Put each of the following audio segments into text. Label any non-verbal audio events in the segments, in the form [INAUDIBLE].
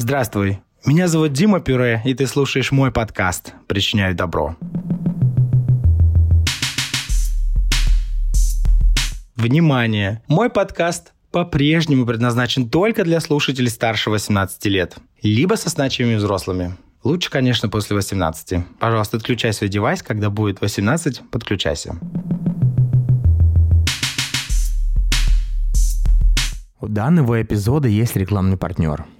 Здравствуй, меня зовут Дима Пюре, и ты слушаешь мой подкаст «Причиняю добро». Внимание! Мой подкаст по-прежнему предназначен только для слушателей старше 18 лет, либо со значимыми взрослыми. Лучше, конечно, после 18. Пожалуйста, отключай свой девайс, когда будет 18, подключайся. У данного эпизода есть рекламный партнер –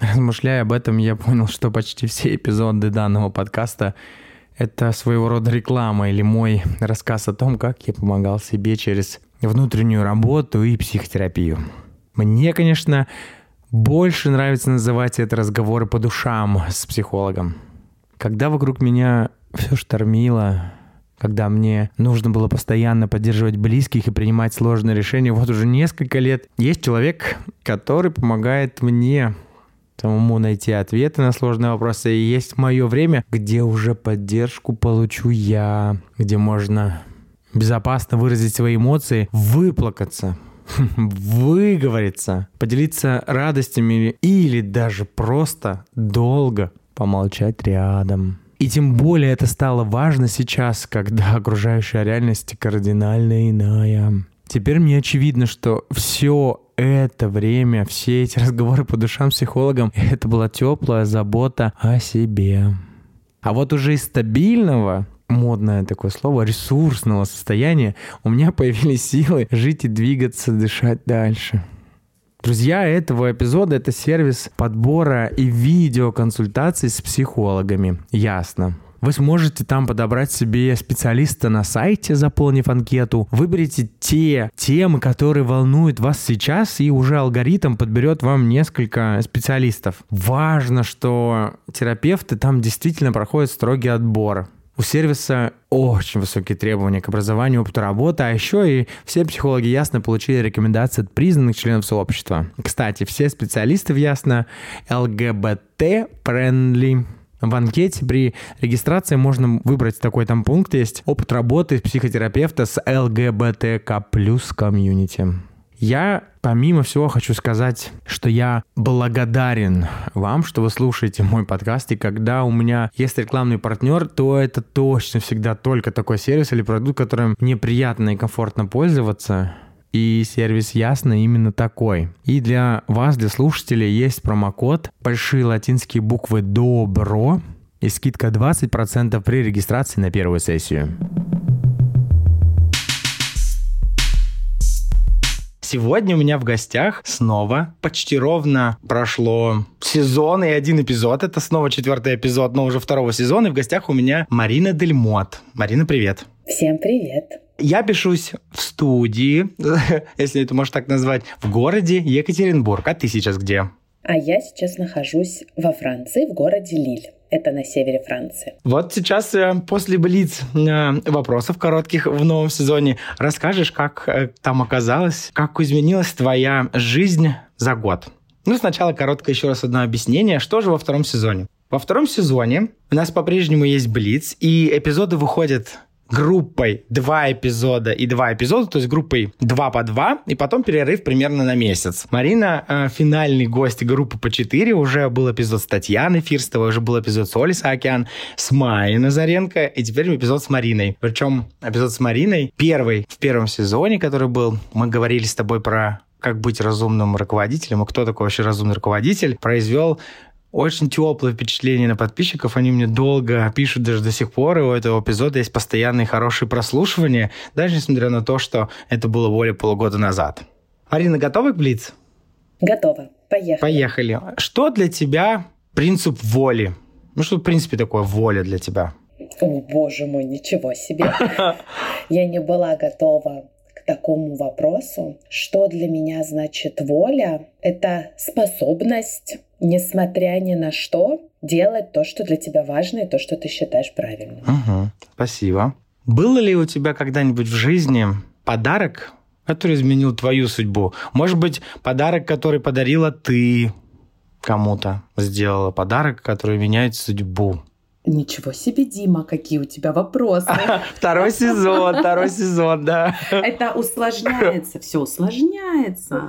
Размышляя об этом, я понял, что почти все эпизоды данного подкаста — это своего рода реклама или мой рассказ о том, как я помогал себе через внутреннюю работу и психотерапию. Мне, конечно, больше нравится называть это разговоры по душам с психологом. Когда вокруг меня все штормило, когда мне нужно было постоянно поддерживать близких и принимать сложные решения, вот уже несколько лет есть человек, который помогает мне самому найти ответы на сложные вопросы. И есть мое время, где уже поддержку получу я, где можно безопасно выразить свои эмоции, выплакаться, [LAUGHS] выговориться, поделиться радостями или даже просто долго помолчать рядом. И тем более это стало важно сейчас, когда окружающая реальность кардинально иная. Теперь мне очевидно, что все это время, все эти [LAUGHS] разговоры по душам с психологом, это была теплая забота о себе. А вот уже из стабильного модное такое слово, ресурсного состояния, у меня появились силы жить и двигаться, дышать дальше. Друзья этого эпизода — это сервис подбора и видеоконсультаций с психологами. Ясно. Вы сможете там подобрать себе специалиста на сайте, заполнив анкету. Выберите те темы, которые волнуют вас сейчас, и уже алгоритм подберет вам несколько специалистов. Важно, что терапевты там действительно проходят строгий отбор. У сервиса очень высокие требования к образованию, опыту работы, а еще и все психологи Ясно получили рекомендации от признанных членов сообщества. Кстати, все специалисты в Ясно LGBT-friendly в анкете. При регистрации можно выбрать такой там пункт. Есть «Опыт работы психотерапевта с ЛГБТК плюс комьюнити». Я, помимо всего, хочу сказать, что я благодарен вам, что вы слушаете мой подкаст, и когда у меня есть рекламный партнер, то это точно всегда только такой сервис или продукт, которым мне приятно и комфортно пользоваться, и сервис Ясно именно такой. И для вас, для слушателей, есть промокод большие латинские буквы ДОБРО и скидка 20% при регистрации на первую сессию. Сегодня у меня в гостях снова почти ровно прошло сезон и один эпизод. Это снова четвертый эпизод, но уже второго сезона. И в гостях у меня Марина Дельмот. Марина, привет. Всем привет. Я пишусь в студии, [LAUGHS] если это можно так назвать, в городе Екатеринбург. А ты сейчас где? А я сейчас нахожусь во Франции, в городе Лиль. Это на севере Франции. Вот сейчас э, после Блиц э, вопросов коротких в новом сезоне расскажешь, как э, там оказалось, как изменилась твоя жизнь за год. Ну, сначала короткое еще раз одно объяснение. Что же во втором сезоне? Во втором сезоне у нас по-прежнему есть Блиц, и эпизоды выходят группой два эпизода и два эпизода, то есть группой два по два, и потом перерыв примерно на месяц. Марина э, финальный гость группы по четыре, уже был эпизод с Татьяной Фирстовой, уже был эпизод с Олей Саакян, с Майей Назаренко, и теперь эпизод с Мариной. Причем эпизод с Мариной первый в первом сезоне, который был, мы говорили с тобой про как быть разумным руководителем, и кто такой вообще разумный руководитель, произвел очень теплое впечатление на подписчиков. Они мне долго пишут даже до сих пор, и у этого эпизода есть постоянные хорошие прослушивания, даже несмотря на то, что это было более полугода назад. Арина, готова к Блиц? Готова. Поехали. Поехали. Что для тебя принцип воли? Ну, что, в принципе, такое воля для тебя? О, боже мой, ничего себе. [LAUGHS] Я не была готова такому вопросу, что для меня значит воля. Это способность, несмотря ни на что, делать то, что для тебя важно и то, что ты считаешь правильным. Угу, спасибо. Было ли у тебя когда-нибудь в жизни подарок, который изменил твою судьбу? Может быть, подарок, который подарила ты кому-то, сделала подарок, который меняет судьбу? Ничего себе, Дима, какие у тебя вопросы. [LAUGHS] Второй сезон, второй сезон, да. Это усложняется, все усложняется.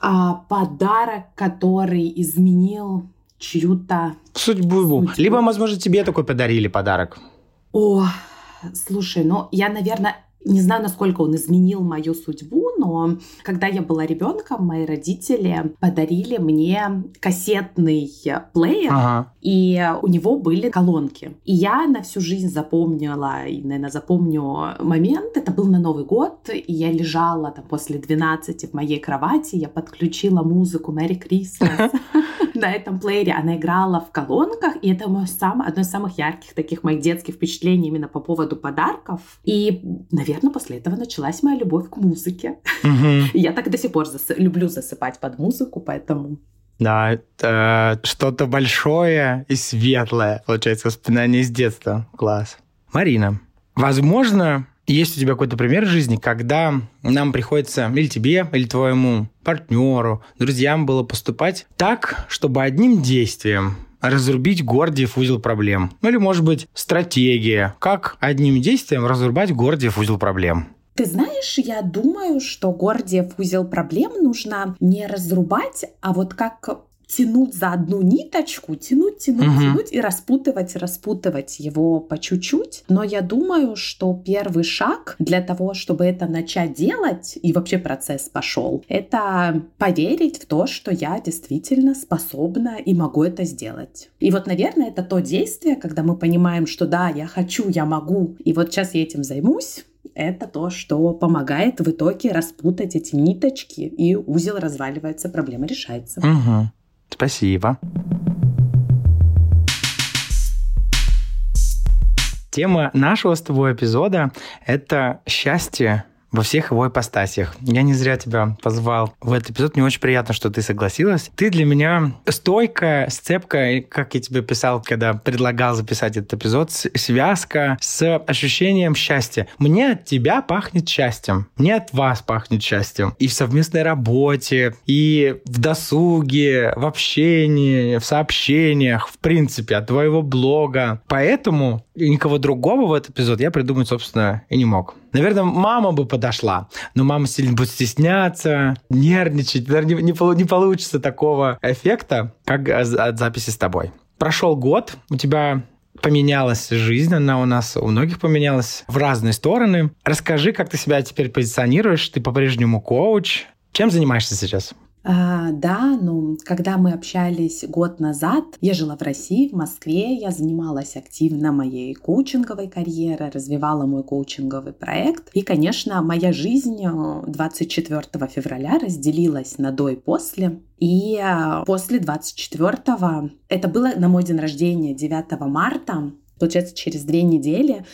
А, подарок, который изменил чью-то судьбу. судьбу. Либо, возможно, тебе такой подарили подарок. О, слушай, ну я, наверное, не знаю, насколько он изменил мою судьбу, но когда я была ребенком, мои родители подарили мне кассетный плеер, ага. и у него были колонки. И я на всю жизнь запомнила, и, наверное, запомню момент, это был на Новый год, и я лежала там после 12 в моей кровати, я подключила музыку Мэри Крисмас [LAUGHS] на этом плеере, она играла в колонках, и это мое самое, одно из самых ярких таких моих детских впечатлений именно по поводу подарков. И, наверное, после этого началась моя любовь к музыке. Угу. [LAUGHS] Я так до сих пор зас... люблю засыпать под музыку, поэтому... Да, это что-то большое и светлое, получается, воспоминание из детства. Класс. Марина, возможно, есть у тебя какой-то пример жизни, когда нам приходится или тебе, или твоему партнеру, друзьям было поступать так, чтобы одним действием разрубить Гордиев узел проблем. Ну или, может быть, стратегия, как одним действием разрубать Гордиев узел проблем. Ты знаешь, я думаю, что Гордиев узел проблем нужно не разрубать, а вот как тянуть за одну ниточку, тянуть, тянуть, угу. тянуть и распутывать, распутывать его по чуть-чуть. Но я думаю, что первый шаг для того, чтобы это начать делать, и вообще процесс пошел, это поверить в то, что я действительно способна и могу это сделать. И вот, наверное, это то действие, когда мы понимаем, что да, я хочу, я могу, и вот сейчас я этим займусь, это то, что помогает в итоге распутать эти ниточки, и узел разваливается, проблема решается. Угу. Спасибо. Тема нашего с тобой эпизода – это счастье во всех его ипостасях. Я не зря тебя позвал в этот эпизод. Мне очень приятно, что ты согласилась. Ты для меня стойкая, сцепка, как я тебе писал, когда предлагал записать этот эпизод, связка с ощущением счастья. Мне от тебя пахнет счастьем. Мне от вас пахнет счастьем. И в совместной работе, и в досуге, в общении, в сообщениях, в принципе, от твоего блога. Поэтому никого другого в этот эпизод я придумать, собственно, и не мог. Наверное, мама бы подошла, но мама сильно будет стесняться, нервничать. Наверное, не, не, не получится такого эффекта, как от записи с тобой. Прошел год, у тебя поменялась жизнь, она у нас у многих поменялась в разные стороны. Расскажи, как ты себя теперь позиционируешь, ты по-прежнему коуч. Чем занимаешься сейчас? А, да, ну, когда мы общались год назад, я жила в России, в Москве, я занималась активно моей коучинговой карьерой, развивала мой коучинговый проект. И, конечно, моя жизнь 24 э, февраля разделилась на до и после. И э, после 24 это было на мой день рождения 9 марта, получается, через две недели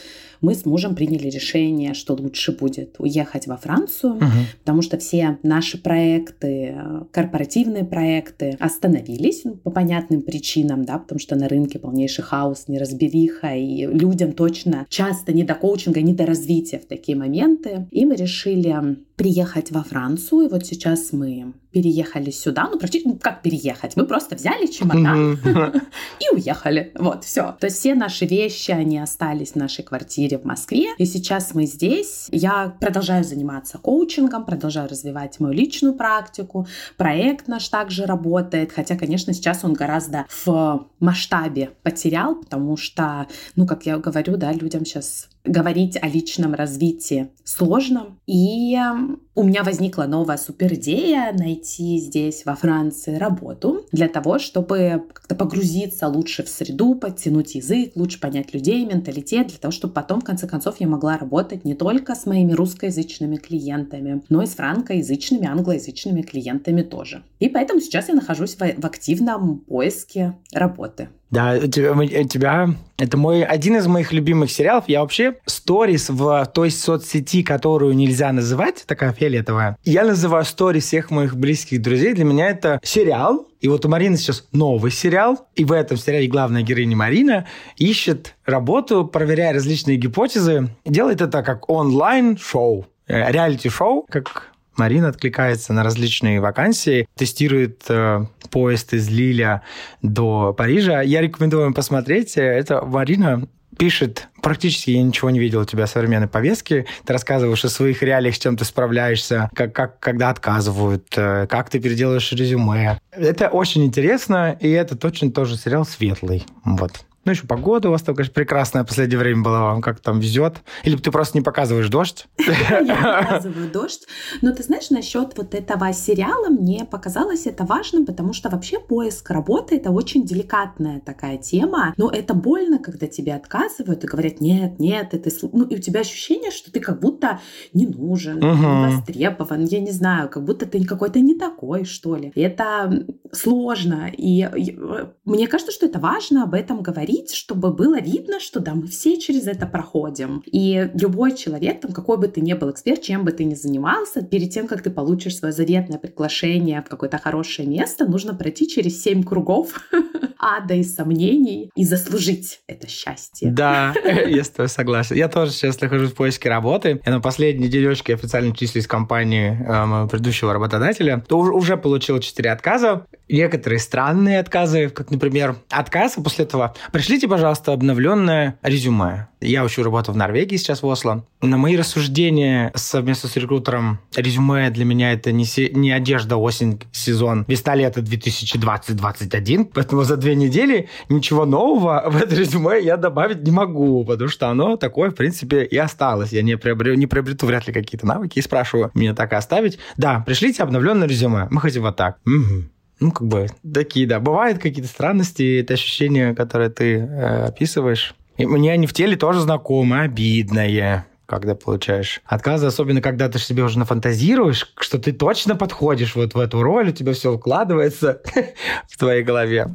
мы с мужем приняли решение, что лучше будет уехать во Францию, угу. потому что все наши проекты, корпоративные проекты остановились ну, по понятным причинам, да, потому что на рынке полнейший хаос, неразбериха, и людям точно часто не до коучинга, не до развития в такие моменты. И мы решили приехать во Францию, и вот сейчас мы переехали сюда, ну, практически, ну, как переехать? Мы просто взяли чемодан [LAUGHS] и уехали. Вот, все. То есть все наши вещи, они остались в нашей квартире квартире в Москве. И сейчас мы здесь. Я продолжаю заниматься коучингом, продолжаю развивать мою личную практику. Проект наш также работает, хотя, конечно, сейчас он гораздо в масштабе потерял, потому что, ну, как я говорю, да, людям сейчас говорить о личном развитии сложно. И эм, у меня возникла новая супер идея найти здесь, во Франции, работу для того, чтобы как-то погрузиться лучше в среду, подтянуть язык, лучше понять людей, менталитет, для того, чтобы потом, в конце концов, я могла работать не только с моими русскоязычными клиентами, но и с франкоязычными, англоязычными клиентами тоже. И поэтому сейчас я нахожусь в, в активном поиске работы. Да, у тебя, у тебя это мой один из моих любимых сериалов. Я вообще сторис в той соцсети, которую нельзя называть, такая фиолетовая. Я называю сторис всех моих близких друзей. Для меня это сериал. И вот у Марины сейчас новый сериал. И в этом сериале главная героиня Марина ищет работу, проверяя различные гипотезы. Делает это как онлайн-шоу э, реалити-шоу, как Марина откликается на различные вакансии, тестирует э, поезд из Лиля до Парижа. Я рекомендую вам посмотреть. Это Марина пишет, практически я ничего не видел у тебя современной повестки. Ты рассказываешь о своих реалиях, с чем ты справляешься, как, как, когда отказывают, э, как ты переделаешь резюме. Это очень интересно, и это точно тоже сериал светлый. Вот. Ну, еще погода у вас там, конечно, прекрасная в последнее время была. Вам как там везет? Или ты просто не показываешь дождь? Я показываю дождь. Но ты знаешь, насчет вот этого сериала мне показалось это важным, потому что вообще поиск работы — это очень деликатная такая тема. Но это больно, когда тебе отказывают и говорят, нет, нет, это... Ну, и у тебя ощущение, что ты как будто не нужен, не востребован, я не знаю, как будто ты какой-то не такой, что ли. Это сложно. И э, мне кажется, что это важно об этом говорить говорить, чтобы было видно, что да, мы все через это проходим. И любой человек, там, какой бы ты ни был эксперт, чем бы ты ни занимался, перед тем, как ты получишь свое заветное приглашение в какое-то хорошее место, нужно пройти через семь кругов [LAUGHS] ада и сомнений и заслужить это счастье. Да, [LAUGHS] я с тобой согласен. Я тоже сейчас нахожусь в поиске работы. Я на последней неделечке официально числюсь в компании э, моего предыдущего работодателя. То уже получил 4 отказа. Некоторые странные отказы, как, например, отказ, а после этого пришлите, пожалуйста, обновленное резюме. Я учу работу в Норвегии сейчас в Осло. На мои рассуждения совместно с рекрутером резюме для меня это не, се... не одежда осень, сезон, весна-лето 2020-2021. Поэтому за две недели ничего нового в это резюме я добавить не могу, потому что оно такое, в принципе, и осталось. Я не, приобрел, не приобрету вряд ли какие-то навыки и спрашиваю, мне так и оставить? Да, пришлите обновленное резюме. Мы хотим вот так. Угу ну, как бы, такие, да. Бывают какие-то странности, это ощущения, которые ты э, описываешь. И мне они в теле тоже знакомы, обидное когда получаешь отказы, особенно когда ты себе уже нафантазируешь, что ты точно подходишь вот в эту роль, у тебя все укладывается [LAUGHS] в твоей голове.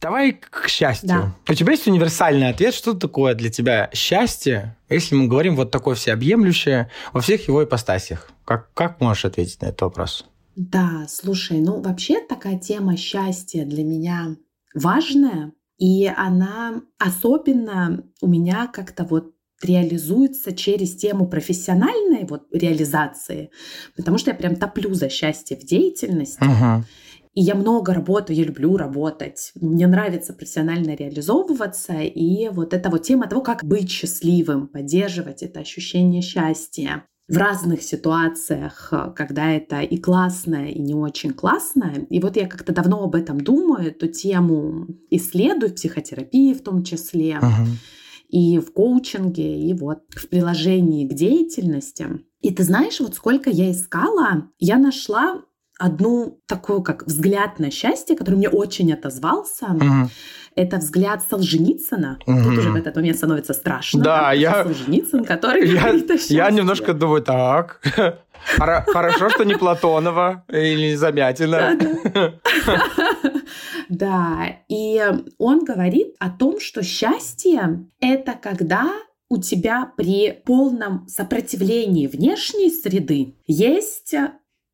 Давай к счастью. Да. У тебя есть универсальный ответ, что такое для тебя счастье, если мы говорим вот такое всеобъемлющее во всех его ипостасях? Как, как можешь ответить на этот вопрос? Да, слушай, ну вообще такая тема счастья для меня важная, и она особенно у меня как-то вот реализуется через тему профессиональной вот реализации, потому что я прям топлю за счастье в деятельности. Uh-huh. И я много работаю, я люблю работать. Мне нравится профессионально реализовываться. И вот эта вот тема того, как быть счастливым, поддерживать это ощущение счастья в разных ситуациях, когда это и классное, и не очень классное. И вот я как-то давно об этом думаю, эту тему исследую в психотерапии в том числе, uh-huh. и в коучинге, и вот в приложении к деятельности. И ты знаешь, вот сколько я искала, я нашла одну такую, как взгляд на счастье, который мне очень отозвался. Угу. Это взгляд Солженицына. Угу. Тут уже в этот момент становится страшно. Да, я... Солженицын, который я. Я немножко думаю, так... [LAUGHS] Хорошо, что не Платонова или Замятина. [LAUGHS] Да, и он говорит о том, что счастье — это когда у тебя при полном сопротивлении внешней среды есть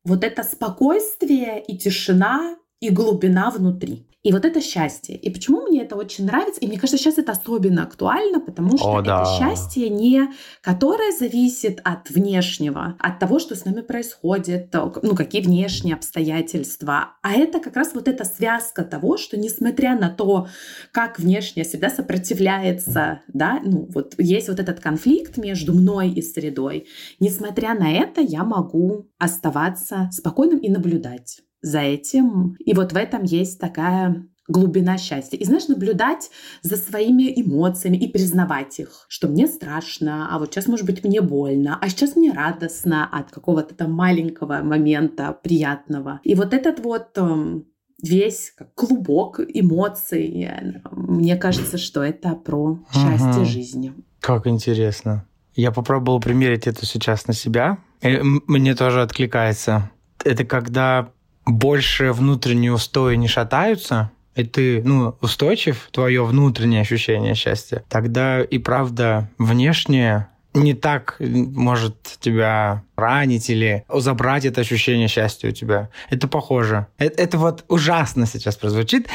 вот это спокойствие и тишина и глубина внутри. И вот это счастье. И почему мне это очень нравится? И мне кажется, сейчас это особенно актуально, потому что О, это да. счастье не которое зависит от внешнего, от того, что с нами происходит, ну, какие внешние обстоятельства. А это как раз вот эта связка того, что несмотря на то, как внешняя среда сопротивляется, да, ну, вот есть вот этот конфликт между мной и средой, несмотря на это я могу оставаться спокойным и наблюдать за этим. И вот в этом есть такая глубина счастья. И знаешь, наблюдать за своими эмоциями и признавать их, что мне страшно, а вот сейчас, может быть, мне больно, а сейчас мне радостно от какого-то там маленького момента приятного. И вот этот вот эм, весь клубок эмоций, мне кажется, что это про счастье ага. жизни. Как интересно. Я попробовал примерить это сейчас на себя. И мне тоже откликается. Это когда больше внутренние устои не шатаются, и ты, ну, устойчив, твое внутреннее ощущение счастья, тогда и правда внешнее не так может тебя ранить или забрать это ощущение счастья у тебя. Это похоже. Это, это вот ужасно сейчас прозвучит.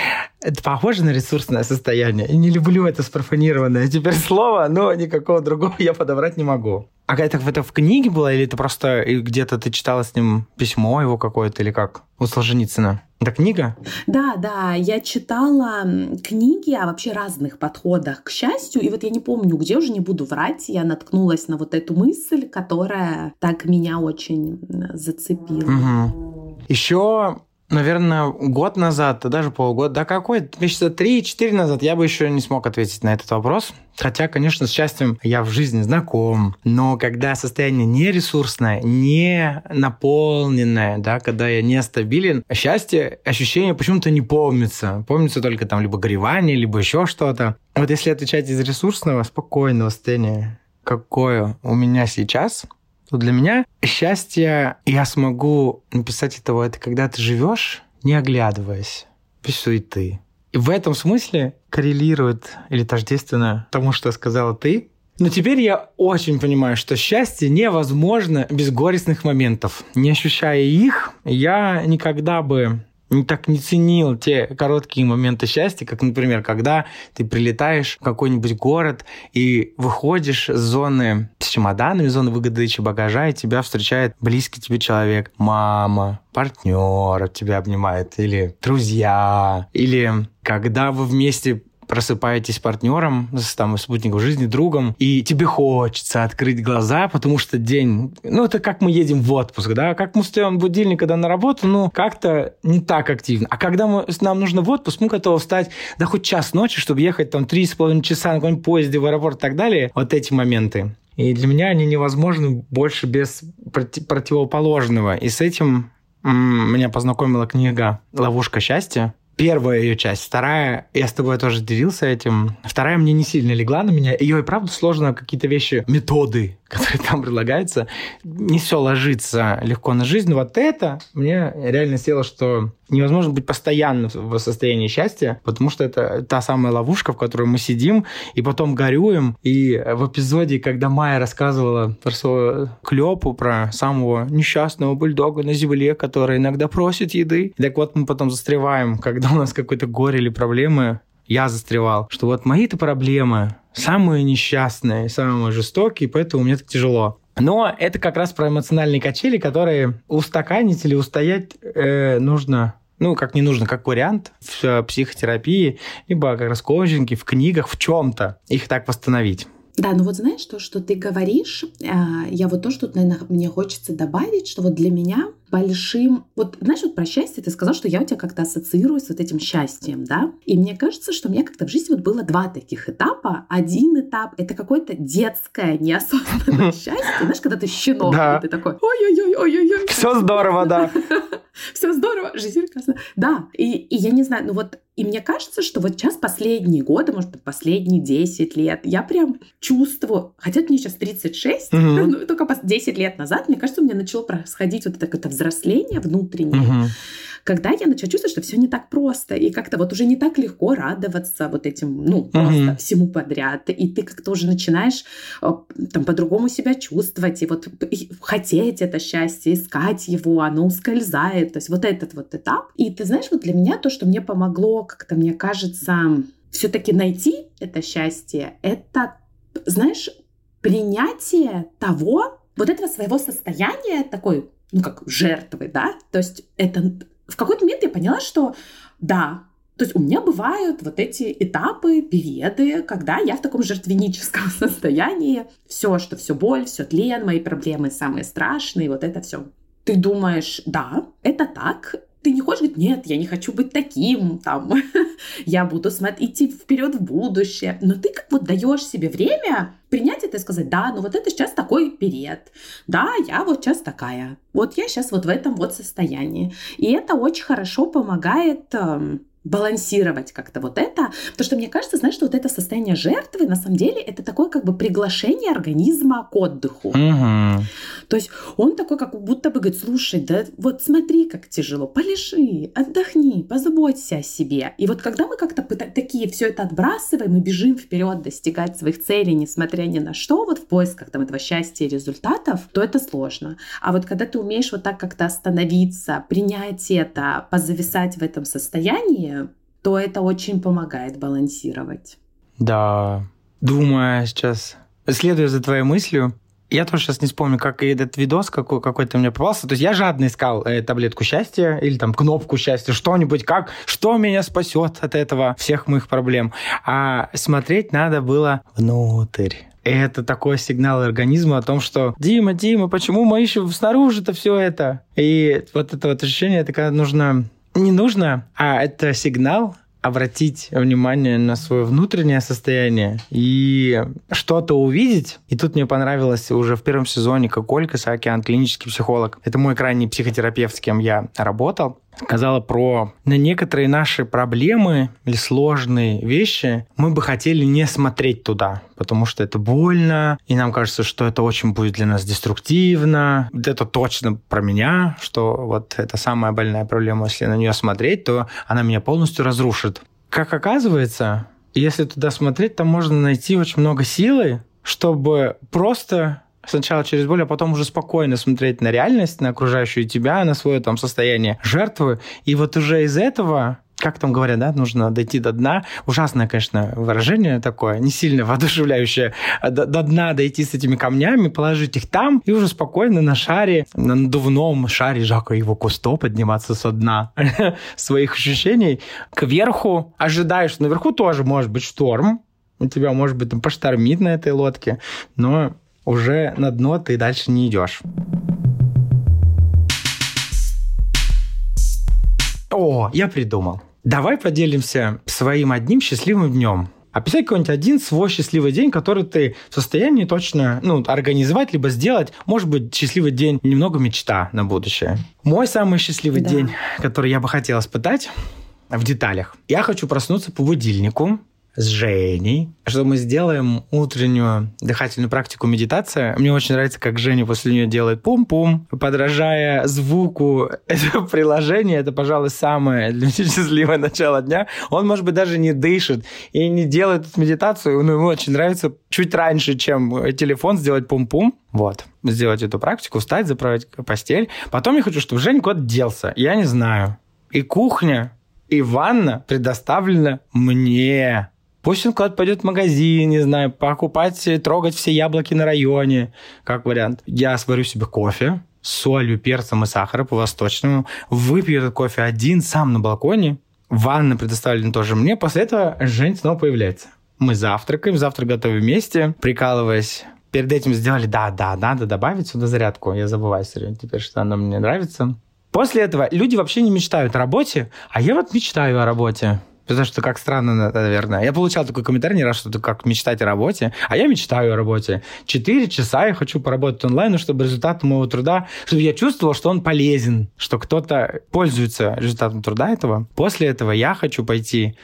Это похоже на ресурсное состояние. И не люблю это спрофанированное теперь слово, но никакого другого я подобрать не могу. А это, это в книге было, или это просто где-то ты читала с ним письмо его какое-то, или как? У Солженицына. Это книга? Да, да, я читала книги о вообще разных подходах к счастью, и вот я не помню, где уже не буду врать, я наткнулась на вот эту мысль, которая так меня очень зацепила. Угу. Еще наверное, год назад, даже полгода, да какой, месяца 3-4 назад я бы еще не смог ответить на этот вопрос. Хотя, конечно, с счастьем я в жизни знаком, но когда состояние не ресурсное, не наполненное, да, когда я нестабилен, счастье, ощущение почему-то не помнится. Помнится только там либо горевание, либо еще что-то. Вот если отвечать из ресурсного, спокойного состояния, какое у меня сейчас, то для меня счастье, я смогу написать этого, это когда ты живешь, не оглядываясь, без суеты. И в этом смысле коррелирует или тождественно тому, что сказала ты. Но теперь я очень понимаю, что счастье невозможно без горестных моментов. Не ощущая их, я никогда бы так не ценил те короткие моменты счастья, как, например, когда ты прилетаешь в какой-нибудь город и выходишь с зоны с чемоданами, зоны выдачи багажа, и тебя встречает близкий тебе человек, мама, партнер тебя обнимает, или друзья, или когда вы вместе просыпаетесь партнером, с там, спутником жизни, другом, и тебе хочется открыть глаза, потому что день... Ну, это как мы едем в отпуск, да? Как мы встаем будильник, когда на работу, ну, как-то не так активно. А когда мы, нам нужно в отпуск, мы готовы встать, да хоть час ночи, чтобы ехать там три с половиной часа на каком-нибудь поезде в аэропорт и так далее. Вот эти моменты. И для меня они невозможны больше без проти- противоположного. И с этим меня познакомила книга «Ловушка счастья» первая ее часть. Вторая, я с тобой тоже делился этим. Вторая мне не сильно легла на меня. Ее и правда сложно какие-то вещи, методы, [LAUGHS] которые там предлагаются, не все ложится легко на жизнь. Но вот это мне реально село, что невозможно быть постоянно в состоянии счастья, потому что это та самая ловушка, в которой мы сидим и потом горюем. И в эпизоде, когда Майя рассказывала про свою клепу, про самого несчастного бульдога на земле, который иногда просит еды, так вот мы потом застреваем, когда у нас какое-то горе или проблемы, я застревал, что вот мои-то проблемы самые несчастные, самые жестокие, поэтому мне так тяжело. Но это как раз про эмоциональные качели, которые устаканить или устоять э, нужно ну, как не нужно, как вариант в психотерапии, либо как раз коучинге, в книгах, в чем-то их так восстановить. Да, ну вот знаешь, то, что ты говоришь, а, я вот тоже тут, наверное, мне хочется добавить, что вот для меня большим... Вот знаешь, вот про счастье ты сказал, что я у тебя как-то ассоциирую с вот этим счастьем, да? И мне кажется, что у меня как-то в жизни вот было два таких этапа. Один этап — это какое-то детское неосознанное [LAUGHS] счастье. Знаешь, когда ты щенок, и ты такой ой-ой-ой-ой-ой. Все здорово, да. [LAUGHS] Все здорово, жизнь прекрасна. Да, и, и я не знаю, ну вот, и мне кажется, что вот сейчас последние годы, может быть, последние 10 лет, я прям чувствую, хотя мне сейчас 36, угу. [LAUGHS] ну, только 10 лет назад, мне кажется, у меня начало происходить вот это, это взросление внутреннее. Угу когда я начала чувствовать, что все не так просто, и как-то вот уже не так легко радоваться вот этим, ну, просто mm-hmm. всему подряд, и ты как-то уже начинаешь э, там по-другому себя чувствовать, и вот хотеть это счастье, искать его, оно ускользает, то есть вот этот вот этап. И ты знаешь, вот для меня то, что мне помогло, как-то мне кажется, все-таки найти это счастье, это, знаешь, принятие того, вот этого своего состояния такой, ну как жертвы, да, то есть это в какой-то момент я поняла, что да, то есть у меня бывают вот эти этапы, периоды, когда я в таком жертвеническом [LAUGHS] состоянии. Все, что все боль, все тлен, мои проблемы самые страшные, вот это все. Ты думаешь, да, это так, ты не хочешь говорить, нет, я не хочу быть таким, там, [LAUGHS] я буду смотреть, идти вперед в будущее. Но ты как вот даешь себе время принять это и сказать, да, ну вот это сейчас такой период, да, я вот сейчас такая, вот я сейчас вот в этом вот состоянии. И это очень хорошо помогает эм, балансировать как-то вот это, потому что мне кажется, знаешь, что вот это состояние жертвы, на самом деле, это такое как бы приглашение организма к отдыху. Угу. То есть он такой как будто бы говорит, слушай, да вот смотри, как тяжело, полежи, отдохни, позаботься о себе. И вот когда мы как-то такие все это отбрасываем и бежим вперед достигать своих целей, несмотря ни на что, вот в поисках там этого счастья и результатов, то это сложно. А вот когда ты умеешь вот так как-то остановиться, принять это, позависать в этом состоянии, то это очень помогает балансировать. Да, думаю сейчас, следуя за твоей мыслью, Я тоже сейчас не вспомню, как этот видос какой- какой-то мне попался. То есть я жадно искал э, таблетку счастья или там кнопку счастья, что-нибудь, как, что меня спасет от этого всех моих проблем. А смотреть надо было внутрь. Это такой сигнал организма о том, что Дима, Дима, почему мы ищем снаружи-то все это? И вот это вот ощущение, это когда нужно... Не нужно, а это сигнал обратить внимание на свое внутреннее состояние и что-то увидеть. И тут мне понравилось уже в первом сезоне, как Ольга Саакян, клинический психолог. Это мой крайний психотерапевт, с кем я работал сказала про на некоторые наши проблемы или сложные вещи мы бы хотели не смотреть туда, потому что это больно, и нам кажется, что это очень будет для нас деструктивно. Это точно про меня, что вот это самая больная проблема, если на нее смотреть, то она меня полностью разрушит. Как оказывается, если туда смотреть, там можно найти очень много силы, чтобы просто сначала через боль, а потом уже спокойно смотреть на реальность, на окружающую тебя, на свое там состояние жертвы. И вот уже из этого как там говорят, да, нужно дойти до дна. Ужасное, конечно, выражение такое, не сильно воодушевляющее. До, до дна дойти с этими камнями, положить их там и уже спокойно на шаре, на надувном шаре Жака его Кусто подниматься со дна [LAUGHS] своих ощущений кверху. Ожидаешь, что наверху тоже может быть шторм, у тебя, может быть, там поштормит на этой лодке, но уже на дно ты дальше не идешь. О, я придумал. Давай поделимся своим одним счастливым днем. Описать какой-нибудь один свой счастливый день, который ты в состоянии точно ну, организовать, либо сделать. Может быть, счастливый день немного мечта на будущее. Мой самый счастливый да. день, который я бы хотел испытать в деталях. Я хочу проснуться по будильнику, с Женей, что мы сделаем утреннюю дыхательную практику медитация. Мне очень нравится, как Женя после нее делает пум-пум, подражая звуку [LAUGHS] этого приложения. Это, пожалуй, самое для меня [LAUGHS] счастливое начало дня. Он, может быть, даже не дышит и не делает эту медитацию, но ему очень нравится чуть раньше, чем телефон, сделать пум-пум. Вот. Сделать эту практику, встать, заправить постель. Потом я хочу, чтобы Женя куда-то делся. Я не знаю. И кухня, и ванна предоставлена мне. Пусть он пойдет в магазин, не знаю, покупать, трогать все яблоки на районе, как вариант. Я сварю себе кофе с солью, перцем и сахаром по-восточному, выпью этот кофе один сам на балконе, ванна предоставлена тоже мне, после этого Жень снова появляется. Мы завтракаем, завтрак готовим вместе, прикалываясь перед этим сделали, да, да, надо добавить сюда зарядку. Я забываю все теперь, что она мне нравится. После этого люди вообще не мечтают о работе, а я вот мечтаю о работе. Потому что как странно, наверное. Я получал такой комментарий не раз, что это как мечтать о работе, а я мечтаю о работе. Четыре часа я хочу поработать онлайн, чтобы результат моего труда, чтобы я чувствовал, что он полезен, что кто-то пользуется результатом труда этого. После этого я хочу пойти...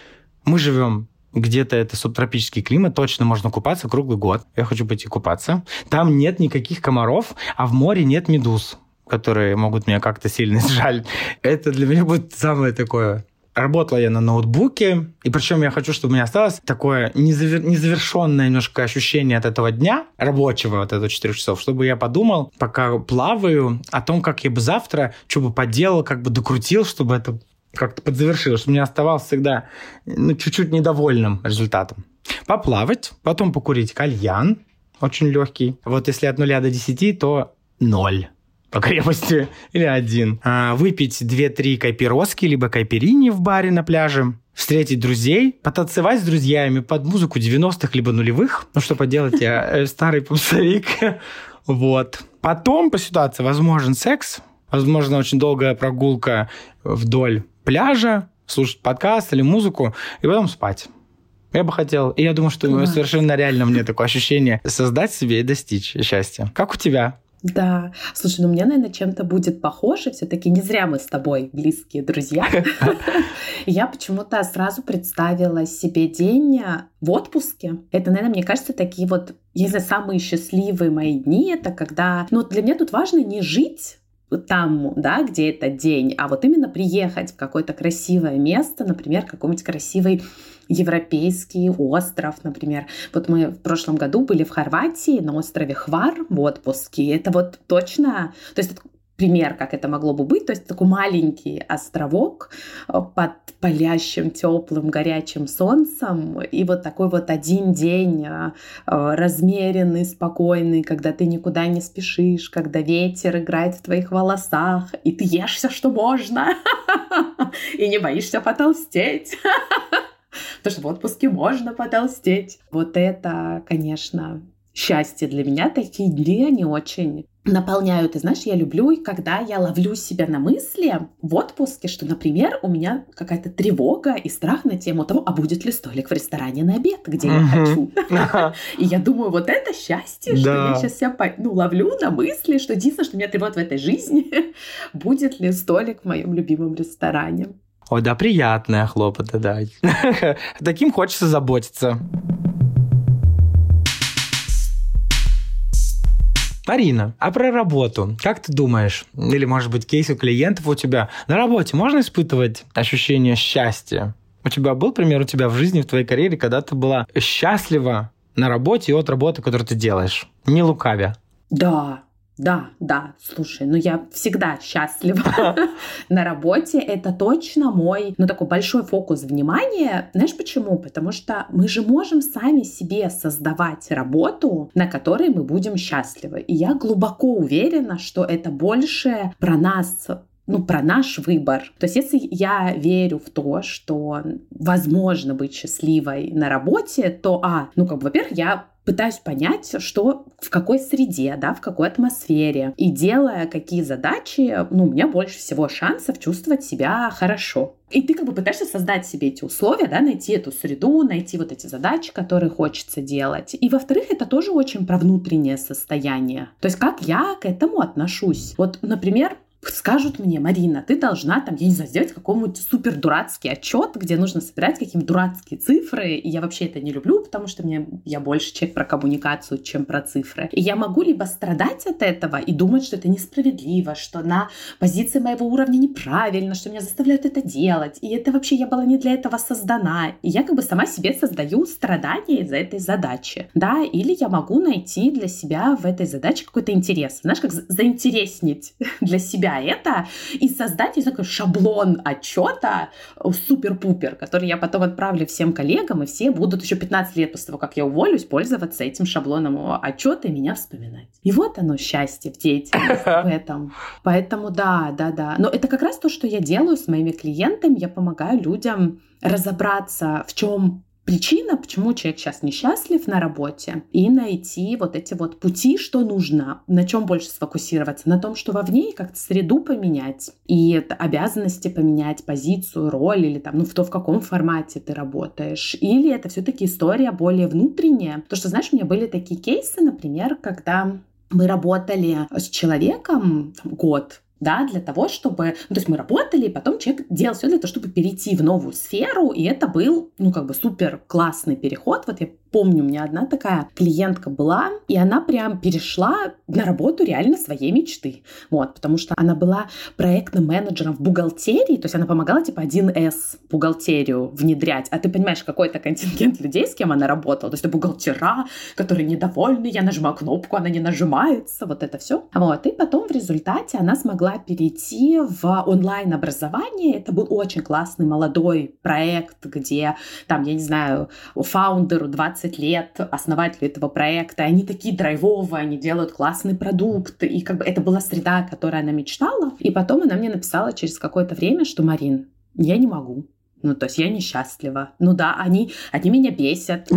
Мы живем где-то это субтропический климат, точно можно купаться круглый год. Я хочу пойти купаться. Там нет никаких комаров, а в море нет медуз которые могут меня как-то сильно [LAUGHS] сжалить. Это для меня будет самое такое Работала я на ноутбуке, и причем я хочу, чтобы у меня осталось такое незавер... незавершенное немножко ощущение от этого дня рабочего, от этого 4 часов, чтобы я подумал, пока плаваю, о том, как я бы завтра что бы поделал, как бы докрутил, чтобы это как-то подзавершилось, чтобы мне оставался всегда ну, чуть-чуть недовольным результатом. Поплавать, потом покурить кальян, очень легкий. Вот если от нуля до 10, то ноль по крепости или один. А, выпить 2-3 кайпероски, либо кайперини в баре на пляже встретить друзей, потанцевать с друзьями под музыку 90-х либо нулевых. Ну, что поделать, я э, старый попсовик. [LAUGHS] Вот. Потом по ситуации возможен секс, возможно, очень долгая прогулка вдоль пляжа, слушать подкаст или музыку, и потом спать. Я бы хотел, и я думаю, что совершенно реально мне такое ощущение создать себе и достичь счастья. Как у тебя? Да. Слушай, ну мне, наверное, чем-то будет похоже. Все-таки не зря мы с тобой близкие друзья. [LAUGHS] Я почему-то сразу представила себе день в отпуске. Это, наверное, мне кажется, такие вот, если самые счастливые мои дни, это когда... Ну, для меня тут важно не жить там, да, где этот день, а вот именно приехать в какое-то красивое место, например, какой-нибудь красивый европейский остров, например. Вот мы в прошлом году были в Хорватии на острове Хвар в отпуске. Это вот точно, то есть пример, как это могло бы быть. То есть такой маленький островок э, под палящим, теплым, горячим солнцем. И вот такой вот один день э, э, размеренный, спокойный, когда ты никуда не спешишь, когда ветер играет в твоих волосах, и ты ешь все, что можно, [LAUGHS] и не боишься потолстеть. [LAUGHS] Потому что в отпуске можно потолстеть. Вот это, конечно, счастье для меня. Такие дни, они очень наполняют. И знаешь, я люблю, когда я ловлю себя на мысли в отпуске, что, например, у меня какая-то тревога и страх на тему того, а будет ли столик в ресторане на обед, где я хочу. [LAUGHS] И я думаю, вот это счастье, что я сейчас себя ну, ловлю на мысли, что единственное, что меня тревожит в этой жизни, [LAUGHS] будет ли столик в моем любимом ресторане. Ой, да, приятная хлопота, да. [LAUGHS] Таким хочется заботиться. Марина, а про работу? Как ты думаешь? Или, может быть, кейсы клиентов у тебя? На работе можно испытывать ощущение счастья? У тебя был пример у тебя в жизни, в твоей карьере, когда ты была счастлива на работе и от работы, которую ты делаешь? Не лукавя. Да, да, да, слушай, ну я всегда счастлива [LAUGHS] на работе. Это точно мой, ну такой большой фокус внимания. Знаешь почему? Потому что мы же можем сами себе создавать работу, на которой мы будем счастливы. И я глубоко уверена, что это больше про нас ну, про наш выбор. То есть если я верю в то, что возможно быть счастливой на работе, то, а, ну, как бы, во-первых, я пытаюсь понять, что в какой среде, да, в какой атмосфере. И делая какие задачи, ну, у меня больше всего шансов чувствовать себя хорошо. И ты как бы пытаешься создать себе эти условия, да, найти эту среду, найти вот эти задачи, которые хочется делать. И во-вдых, это тоже очень про внутреннее состояние. То есть как я к этому отношусь. Вот, например, скажут мне, Марина, ты должна там, я не знаю, сделать какой-нибудь супер дурацкий отчет, где нужно собирать какие-то дурацкие цифры, и я вообще это не люблю, потому что мне, я больше человек про коммуникацию, чем про цифры. И я могу либо страдать от этого и думать, что это несправедливо, что на позиции моего уровня неправильно, что меня заставляют это делать, и это вообще я была не для этого создана. И я как бы сама себе создаю страдания из-за этой задачи, да, или я могу найти для себя в этой задаче какой-то интерес, знаешь, как заинтереснить [LAUGHS] для себя это и создать такой шаблон отчета э, супер-пупер, который я потом отправлю всем коллегам, и все будут еще 15 лет после того, как я уволюсь, пользоваться этим шаблоном отчета и меня вспоминать. И вот оно счастье в деятельности в этом. Поэтому да, да, да. Но это как раз то, что я делаю с моими клиентами. Я помогаю людям разобраться, в чем причина, почему человек сейчас несчастлив на работе, и найти вот эти вот пути, что нужно, на чем больше сфокусироваться, на том, что вовне, и как-то среду поменять, и обязанности поменять, позицию, роль, или там, ну, в то, в каком формате ты работаешь. Или это все-таки история более внутренняя. То, что, знаешь, у меня были такие кейсы, например, когда мы работали с человеком там, год, да, для того, чтобы, ну, то есть мы работали, и потом человек делал все для того, чтобы перейти в новую сферу, и это был, ну, как бы супер классный переход. Вот я помню, у меня одна такая клиентка была, и она прям перешла на работу реально своей мечты. Вот, потому что она была проектным менеджером в бухгалтерии, то есть она помогала типа 1С бухгалтерию внедрять. А ты понимаешь, какой это контингент людей, с кем она работала. То есть это бухгалтера, которые недовольны, я нажимаю кнопку, она не нажимается, вот это все. Вот, и потом в результате она смогла перейти в онлайн-образование. Это был очень классный молодой проект, где там, я не знаю, фаундеру 20 20 лет основатели этого проекта, они такие драйвовые, они делают классный продукт, и как бы это была среда, о которой она мечтала. И потом она мне написала через какое-то время, что Марин, я не могу. Ну, то есть я несчастлива. Ну да, они, они меня бесят. [LAUGHS]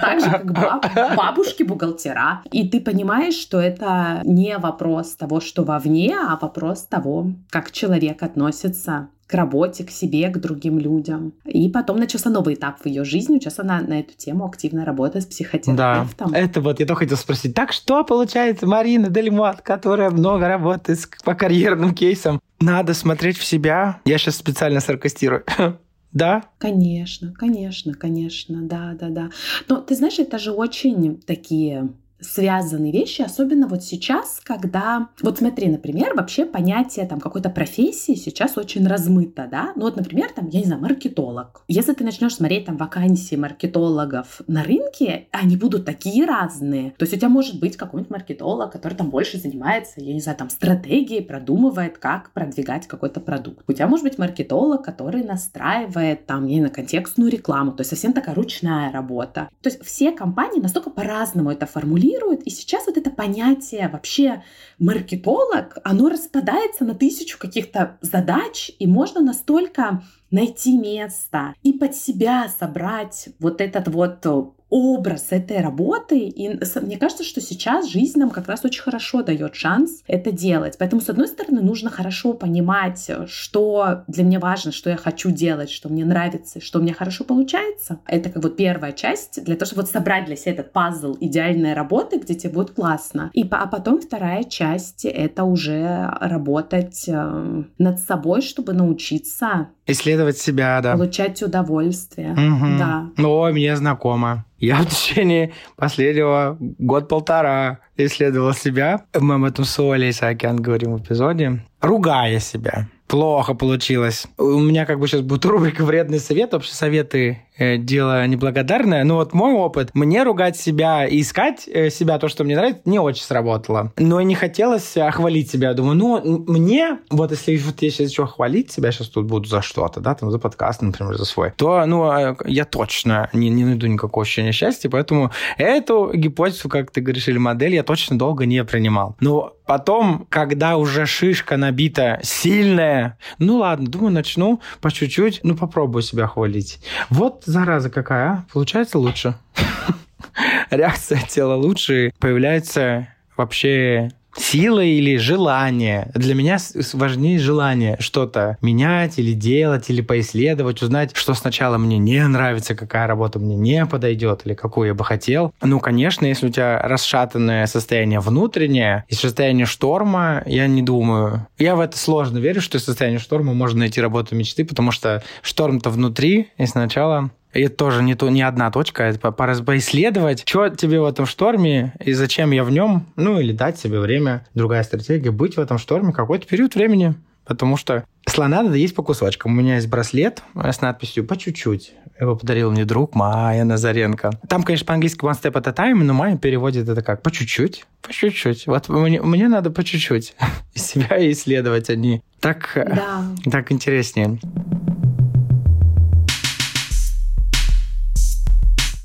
Так же, как бабушки бухгалтера. И ты понимаешь, что это не вопрос того, что вовне, а вопрос того, как человек относится к работе, к себе, к другим людям. И потом начался новый этап в ее жизни. Сейчас она на эту тему активно работает с психотерапевтом. Да, это вот я только хотел спросить. Так что получается Марина Дельмот, которая много работает по карьерным кейсам, надо смотреть в себя. Я сейчас специально саркастирую. [LAUGHS] Да? Конечно, конечно, конечно, да, да, да. Но ты знаешь, это же очень такие связаны вещи, особенно вот сейчас, когда... Вот смотри, например, вообще понятие там какой-то профессии сейчас очень размыто, да? Ну вот, например, там, я не знаю, маркетолог. Если ты начнешь смотреть там вакансии маркетологов на рынке, они будут такие разные. То есть у тебя может быть какой-нибудь маркетолог, который там больше занимается, я не знаю, там стратегией, продумывает, как продвигать какой-то продукт. У тебя может быть маркетолог, который настраивает там, не на контекстную рекламу, то есть совсем такая ручная работа. То есть все компании настолько по-разному это формулируют, и сейчас вот это понятие вообще маркетолог, оно распадается на тысячу каких-то задач, и можно настолько найти место и под себя собрать вот этот вот образ этой работы. И мне кажется, что сейчас жизнь нам как раз очень хорошо дает шанс это делать. Поэтому, с одной стороны, нужно хорошо понимать, что для меня важно, что я хочу делать, что мне нравится, что мне хорошо получается. Это как вот первая часть для того, чтобы вот собрать для себя этот пазл идеальной работы, где тебе будет классно. И, а потом вторая часть — это уже работать э, над собой, чтобы научиться Исследовать себя, да. Получать удовольствие, угу. да. О, мне знакомо. Я в течение последнего год-полтора исследовал себя. Мы об этом с Олей Саакян говорим в эпизоде. Ругая себя плохо получилось. У меня как бы сейчас будет рубрика «Вредный совет». Вообще советы дело неблагодарное. Но вот мой опыт, мне ругать себя и искать э, себя, то, что мне нравится, не очень сработало. Но не хотелось хвалить себя. Думаю, ну, мне, вот если вот я сейчас еще хвалить себя, сейчас тут буду за что-то, да, там за подкаст, например, за свой, то, ну, э, я точно не, не найду никакого ощущения счастья, поэтому эту гипотезу, как ты говоришь, или модель я точно долго не принимал. Но потом, когда уже шишка набита сильная, ну ладно, думаю, начну по чуть-чуть, ну попробую себя хвалить. Вот зараза какая, а? Получается лучше. [LAUGHS] Реакция тела лучше, появляется вообще сила или желание. Для меня важнее желание что-то менять или делать, или поисследовать, узнать, что сначала мне не нравится, какая работа мне не подойдет, или какую я бы хотел. Ну, конечно, если у тебя расшатанное состояние внутреннее и состояние шторма, я не думаю. Я в это сложно верю, что из состояния шторма можно найти работу мечты, потому что шторм-то внутри, и сначала и это тоже не, то, не одна точка, это пора поисследовать, что тебе в этом шторме и зачем я в нем, ну или дать себе время, другая стратегия, быть в этом шторме какой-то период времени, потому что слона надо есть по кусочкам. У меня есть браслет с надписью «по чуть-чуть». Его подарил мне друг Майя Назаренко. Там, конечно, по-английски one step at a time, но Майя переводит это как «по чуть-чуть». По чуть-чуть. Вот мне, мне надо по чуть-чуть [LAUGHS] себя исследовать одни. Так, да. так интереснее.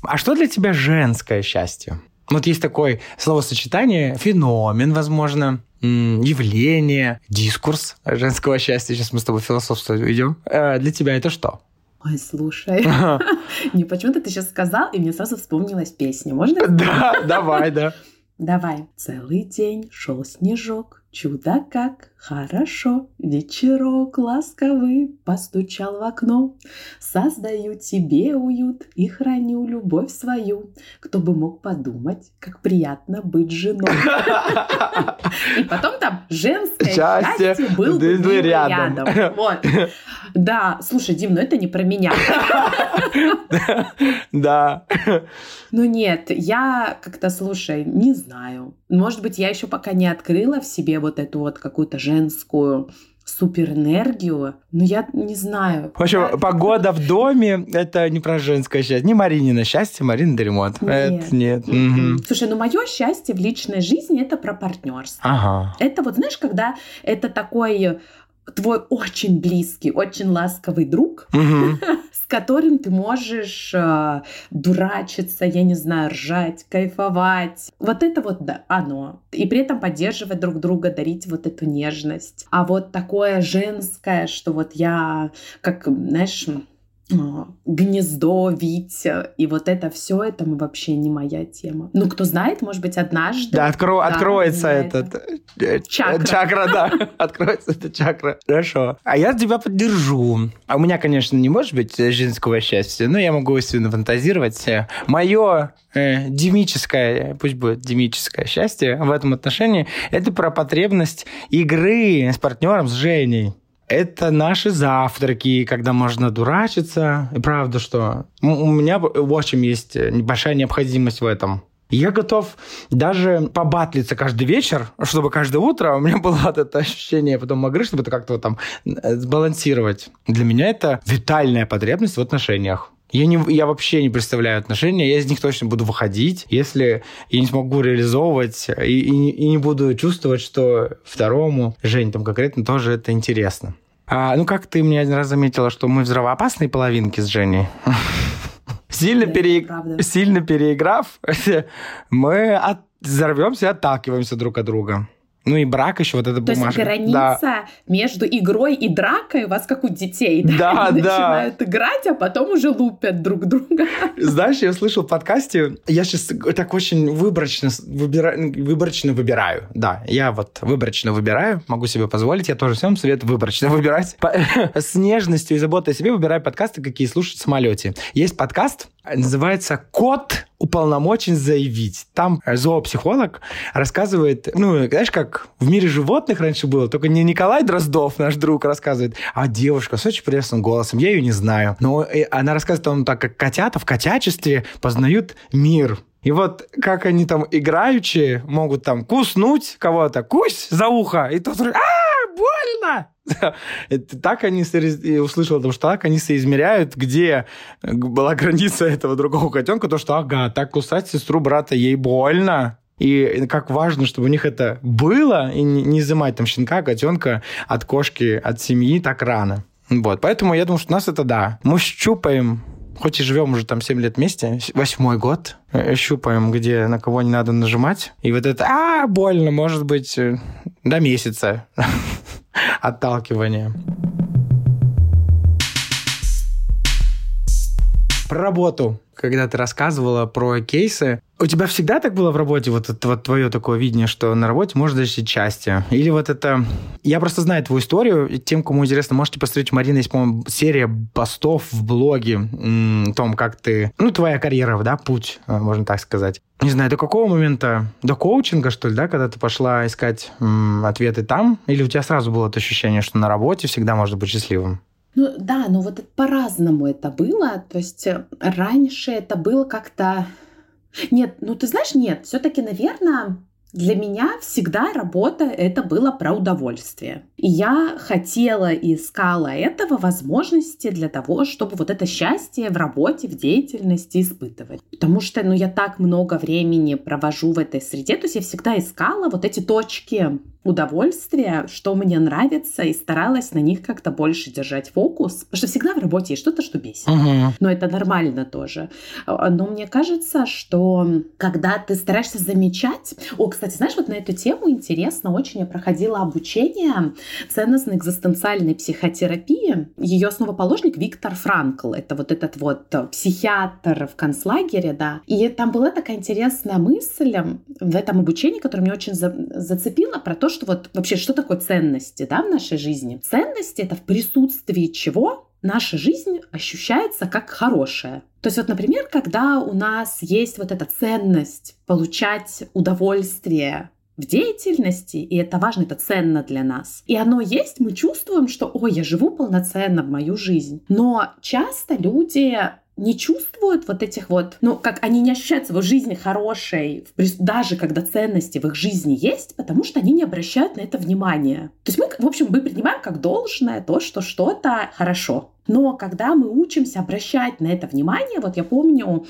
А что для тебя женское счастье? Вот есть такое словосочетание, феномен, возможно, явление, дискурс женского счастья. Сейчас мы с тобой философствовать идем. Э, для тебя это что? Ой, слушай, [LAUGHS] не почему-то ты сейчас сказал, и мне сразу вспомнилась песня. Можно? [LAUGHS] Да, давай, да. [LAUGHS] Давай. Целый день шел снежок, чудо как хорошо, вечерок ласковый постучал в окно. Создаю тебе уют и храню любовь свою. Кто бы мог подумать, как приятно быть женой. И потом там женское счастье был бы рядом. Вот. Да, слушай, Дим, ну это не про меня. Да. Ну нет, я как-то, слушай, не знаю. Может быть, я еще пока не открыла в себе вот эту вот какую-то женскую суперэнергию, но я не знаю. В общем, я... погода в доме — это не про женское счастье. Не Маринина счастье, Марина ремонт. Нет. Это нет. Угу. Слушай, ну мое счастье в личной жизни — это про партнерство. Ага. Это вот, знаешь, когда это такой твой очень близкий, очень ласковый друг, угу. [LAUGHS] с которым ты можешь э, дурачиться, я не знаю, ржать, кайфовать. Вот это вот да, оно. И при этом поддерживать друг друга, дарить вот эту нежность. А вот такое женское, что вот я, как, знаешь, а, гнездо, Витя, и вот это все, это вообще не моя тема. Ну, кто знает, может быть, однажды... Да, откро... да откроется этот... Это. Чакра. Чакра, да. [LAUGHS] Откроется эта чакра. Хорошо. А я тебя поддержу. А у меня, конечно, не может быть женского счастья, но я могу себе фантазировать. Мое э, демическое, пусть будет демическое счастье в этом отношении, это про потребность игры с партнером, с Женей. Это наши завтраки, когда можно дурачиться. И правда, что у меня в общем есть небольшая необходимость в этом. Я готов даже побатлиться каждый вечер, чтобы каждое утро у меня было [LAUGHS] вот это ощущение потом игры, чтобы это как-то вот там э, сбалансировать. Для меня это витальная потребность в отношениях. Я, не, я вообще не представляю отношения, я из них точно буду выходить, если я не смогу реализовывать и, и, и не буду чувствовать, что второму, Жень, там конкретно тоже это интересно. А, ну, как ты мне один раз заметила, что мы взрывоопасные половинки с Женей? Сильно, пере... Сильно переиграв, [LAUGHS] мы от... взорвемся и отталкиваемся друг от друга. Ну и брак еще, вот эта То бумажка. есть граница да. между игрой и дракой у вас как у детей. Да, да. Начинают играть, а потом уже лупят друг друга. Знаешь, я слышал в подкасте, я сейчас так очень выборочно, выбираю, выборочно выбираю. Да, я вот выборочно выбираю, могу себе позволить, я тоже всем советую выборочно выбирать. [LAUGHS] С нежностью и заботой о себе выбираю подкасты, какие слушать в самолете. Есть подкаст, называется «Кот уполномочен заявить». Там зоопсихолог рассказывает, ну, знаешь, как в мире животных раньше было, только не Николай Дроздов, наш друг, рассказывает, а девушка с очень прелестным голосом, я ее не знаю. Но она рассказывает о том, так как котята в котячестве познают мир. И вот как они там играючи могут там куснуть кого-то, кусь за ухо, и тот а, больно! [LAUGHS] Так они услышал, потому что так они соизмеряют, где была граница этого другого котенка, то что, ага, так кусать сестру брата ей больно. И как важно, чтобы у них это было, и не изымать там щенка, котенка от кошки, от семьи так рано. Вот, поэтому я думаю, что у нас это да. Мы щупаем хоть и живем уже там 7 лет вместе, восьмой год, э, щупаем, где на кого не надо нажимать. И вот это, а, больно, может быть, э, до месяца [LAUGHS] отталкивания. Про работу. Когда ты рассказывала про кейсы, у тебя всегда так было в работе, вот это вот твое такое видение, что на работе можно даже счастье? Или вот это... Я просто знаю твою историю, тем, кому интересно, можете посмотреть, у Марины есть, по-моему, серия постов в блоге о том, как ты... Ну, твоя карьера, да, путь, э, можно так сказать. Не знаю, до какого момента? До коучинга, что ли, да, когда ты пошла искать м, ответы там? Или у тебя сразу было это ощущение, что на работе всегда можно быть счастливым? Ну да, но вот по-разному это было. То есть э, раньше это было как-то... Нет, ну ты знаешь, нет, все-таки, наверное, для меня всегда работа это было про удовольствие. И я хотела и искала этого возможности для того, чтобы вот это счастье в работе, в деятельности испытывать. Потому что ну, я так много времени провожу в этой среде, то есть я всегда искала вот эти точки удовольствия, что мне нравится, и старалась на них как-то больше держать фокус. Потому что всегда в работе есть что-то, что бесит. Uh-huh. Но это нормально тоже. А, но мне кажется, что когда ты стараешься замечать... О, кстати, знаешь, вот на эту тему интересно очень. Я проходила обучение ценностной экзистенциальной психотерапии. Ее основоположник Виктор Франкл. Это вот этот вот психиатр в концлагере, да. И там была такая интересная мысль в этом обучении, которая меня очень за зацепила, про то, что вот вообще что такое ценности да, в нашей жизни. Ценности — это в присутствии чего наша жизнь ощущается как хорошая. То есть вот, например, когда у нас есть вот эта ценность получать удовольствие в деятельности, и это важно, это ценно для нас. И оно есть, мы чувствуем, что, ой, я живу полноценно в мою жизнь. Но часто люди не чувствуют вот этих вот, ну, как они не ощущают его жизни хорошей, даже когда ценности в их жизни есть, потому что они не обращают на это внимания. То есть мы, в общем, мы принимаем как должное то, что что-то хорошо. Но когда мы учимся обращать на это внимание, вот я помню,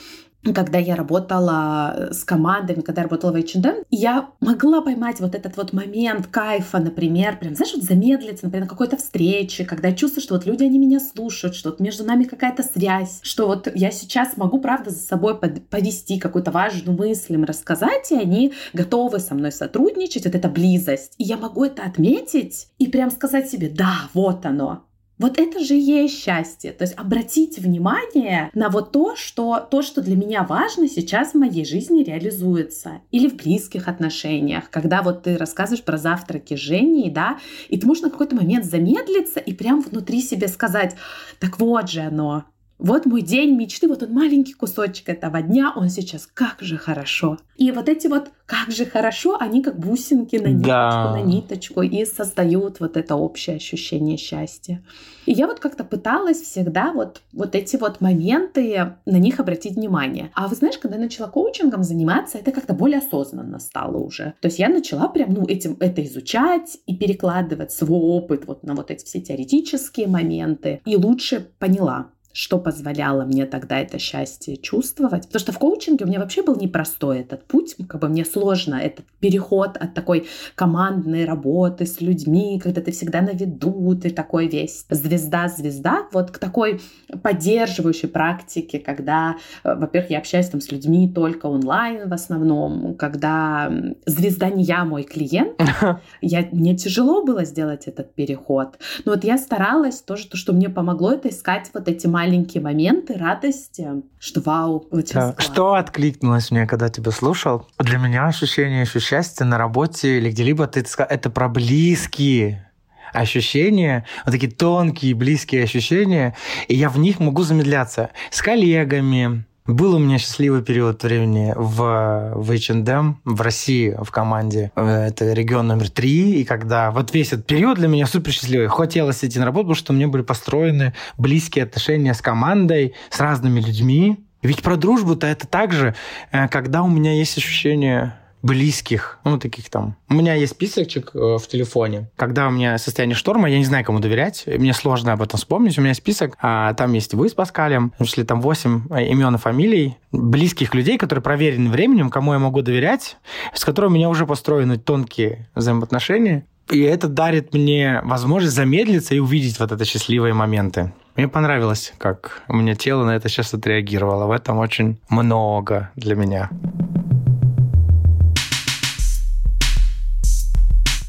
когда я работала э, с командами, когда я работала в H&M, я могла поймать вот этот вот момент кайфа, например, прям, знаешь, вот замедлиться, например, на какой-то встрече, когда я чувствую, что вот люди, они меня слушают, что вот между нами какая-то связь, что вот я сейчас могу, правда, за собой повести какую-то важную мысль им рассказать, и они готовы со мной сотрудничать, вот эта близость. И я могу это отметить и прям сказать себе, да, вот оно, вот это же и есть счастье. То есть обратить внимание на вот то, что то, что для меня важно сейчас в моей жизни реализуется. Или в близких отношениях, когда вот ты рассказываешь про завтраки с Женей, да, и ты можешь на какой-то момент замедлиться и прям внутри себе сказать, так вот же оно, Вот мой день мечты, вот он маленький кусочек этого дня, он сейчас как же хорошо. И вот эти вот как же хорошо, они как бусинки на ниточку, да. на ниточку, и создают вот это общее ощущение счастья. И я вот как-то пыталась всегда вот, вот эти вот моменты, на них обратить внимание. А вы знаешь, когда я начала коучингом заниматься, это как-то более осознанно стало уже. То есть я начала прям, ну, этим, это изучать и перекладывать свой опыт вот на вот эти все теоретические моменты. И лучше поняла, что позволяло мне тогда это счастье чувствовать. Потому что в коучинге у меня вообще был непростой этот путь, как бы мне сложно этот переход от такой командной работы с людьми, когда ты всегда на виду, ты такой весь звезда-звезда, вот к такой поддерживающей практике, когда, э, во-первых, я общаюсь там с людьми только онлайн в основном, когда звезда не я, мой клиент, [LAUGHS] я, мне тяжело было сделать этот переход. Но вот я старалась тоже, то, что мне помогло, это искать вот эти маленькие маленькие моменты радости, что вау, очень да. Что откликнулось мне, когда тебя слушал? Для меня ощущение еще счастья на работе или где-либо, ты сказал, это про близкие ощущения, вот такие тонкие, близкие ощущения, и я в них могу замедляться с коллегами, был у меня счастливый период времени в, в H&M, в России, в команде. Это регион номер три. И когда вот весь этот период для меня супер счастливый. Хотелось идти на работу, потому что у меня были построены близкие отношения с командой, с разными людьми. Ведь про дружбу-то это также, э, когда у меня есть ощущение близких, ну, таких там. У меня есть списочек э, в телефоне. Когда у меня состояние шторма, я не знаю, кому доверять. Мне сложно об этом вспомнить. У меня список, а там есть вы с Паскалем, в числе там 8 э, имен и фамилий близких людей, которые проверены временем, кому я могу доверять, с которыми у меня уже построены тонкие взаимоотношения. И это дарит мне возможность замедлиться и увидеть вот это счастливые моменты. Мне понравилось, как у меня тело на это сейчас отреагировало. В этом очень много для меня.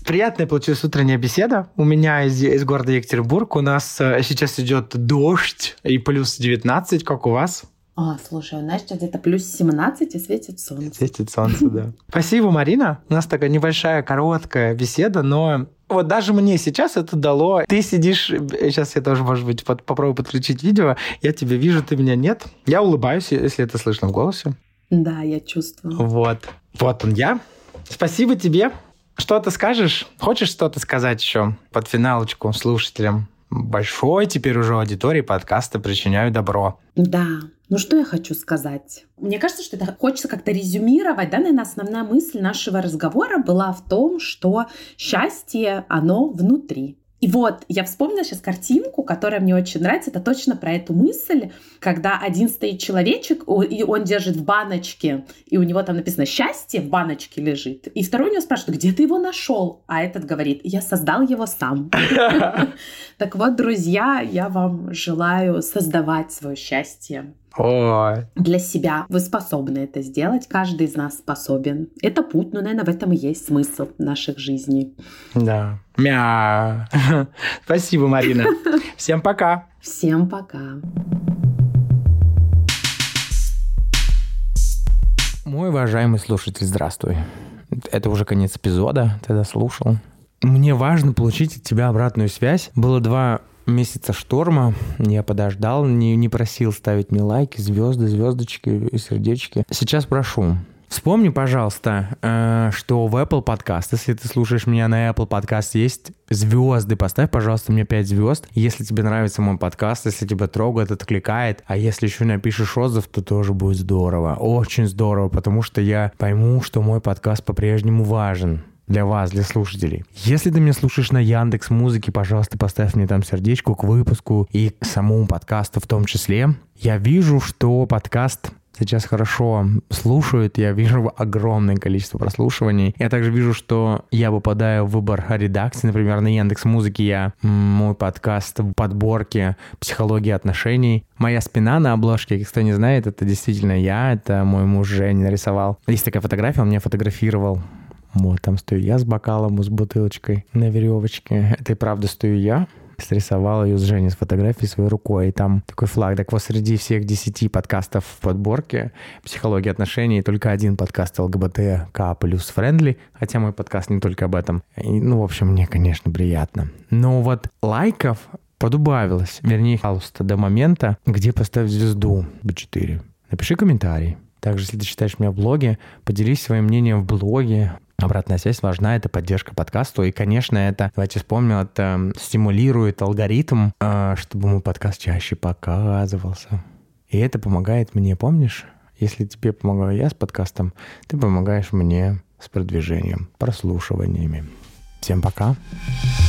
Приятная получилась утренняя беседа. У меня из, из города Екатеринбург. У нас э, сейчас идет дождь и плюс 19, как у вас. А, слушай, у нас сейчас где-то плюс 17 и светит солнце. Светит [LAUGHS] солнце, да. Спасибо, Марина. У нас такая небольшая, короткая беседа, но вот даже мне сейчас это дало. Ты сидишь, сейчас я тоже, может быть, под, попробую подключить видео. Я тебя вижу, ты меня нет. Я улыбаюсь, если это слышно в голосе. Да, я чувствую. Вот. Вот он я. Спасибо тебе. Что ты скажешь? Хочешь что-то сказать еще под финалочку слушателям? Большой теперь уже аудитории подкаста «Причиняю добро». Да, ну что я хочу сказать? Мне кажется, что это хочется как-то резюмировать. Да, наверное, основная мысль нашего разговора была в том, что счастье, оно внутри. И вот я вспомнила сейчас картинку, которая мне очень нравится. Это точно про эту мысль, когда один стоит человечек, и он держит в баночке, и у него там написано «счастье» в баночке лежит. И второй у него спрашивает, где ты его нашел? А этот говорит, я создал его сам. [LAUGHS] Так вот, друзья, я вам желаю создавать свое счастье Ой. для себя. Вы способны это сделать, каждый из нас способен. Это путь, но, наверное, в этом и есть смысл наших жизней. Да. Мя. Спасибо, Марина. [LAUGHS] Всем пока. Всем пока. Мой уважаемый слушатель, здравствуй. Это уже конец эпизода, ты дослушал. Мне важно получить от тебя обратную связь. Было два месяца шторма. Я подождал, не, не просил ставить мне лайки, звезды, звездочки и сердечки. Сейчас прошу. Вспомни, пожалуйста, э, что в Apple Podcast, если ты слушаешь меня на Apple Podcast, есть звезды. Поставь, пожалуйста, мне 5 звезд. Если тебе нравится мой подкаст, если тебя трогает, откликает, а если еще напишешь отзыв, то тоже будет здорово. Очень здорово, потому что я пойму, что мой подкаст по-прежнему важен для вас, для слушателей. Если ты меня слушаешь на Яндекс Музыке, пожалуйста, поставь мне там сердечко к выпуску и к самому подкасту в том числе. Я вижу, что подкаст сейчас хорошо слушают, я вижу [LAUGHS] огромное количество прослушиваний. Я также вижу, что я попадаю в выбор редакции. Например, на Яндекс Музыке я мой подкаст в подборке «Психология отношений». Моя спина на обложке, кто не знает, это действительно я, это мой муж Женя нарисовал. Есть такая фотография, он меня фотографировал вот, там стою я с бокалом, с бутылочкой на веревочке. Это и правда стою я. Срисовал ее с Женей с фотографией своей рукой. И там такой флаг. Так вот, среди всех десяти подкастов в подборке «Психология отношений» только один подкаст ЛГБТК плюс френдли, хотя мой подкаст не только об этом. И, ну, в общем, мне, конечно, приятно. Но вот лайков подубавилось. Вернее, пожалуйста, до момента, где поставить звезду B4. Напиши комментарий. Также, если ты читаешь меня в блоге, поделись своим мнением в блоге. Обратная связь важна, это поддержка подкасту. И, конечно, это, давайте вспомним, это стимулирует алгоритм, а, чтобы мой подкаст чаще показывался. И это помогает мне, помнишь? Если тебе помогаю я с подкастом, ты помогаешь мне с продвижением, прослушиваниями. Всем пока. Пока.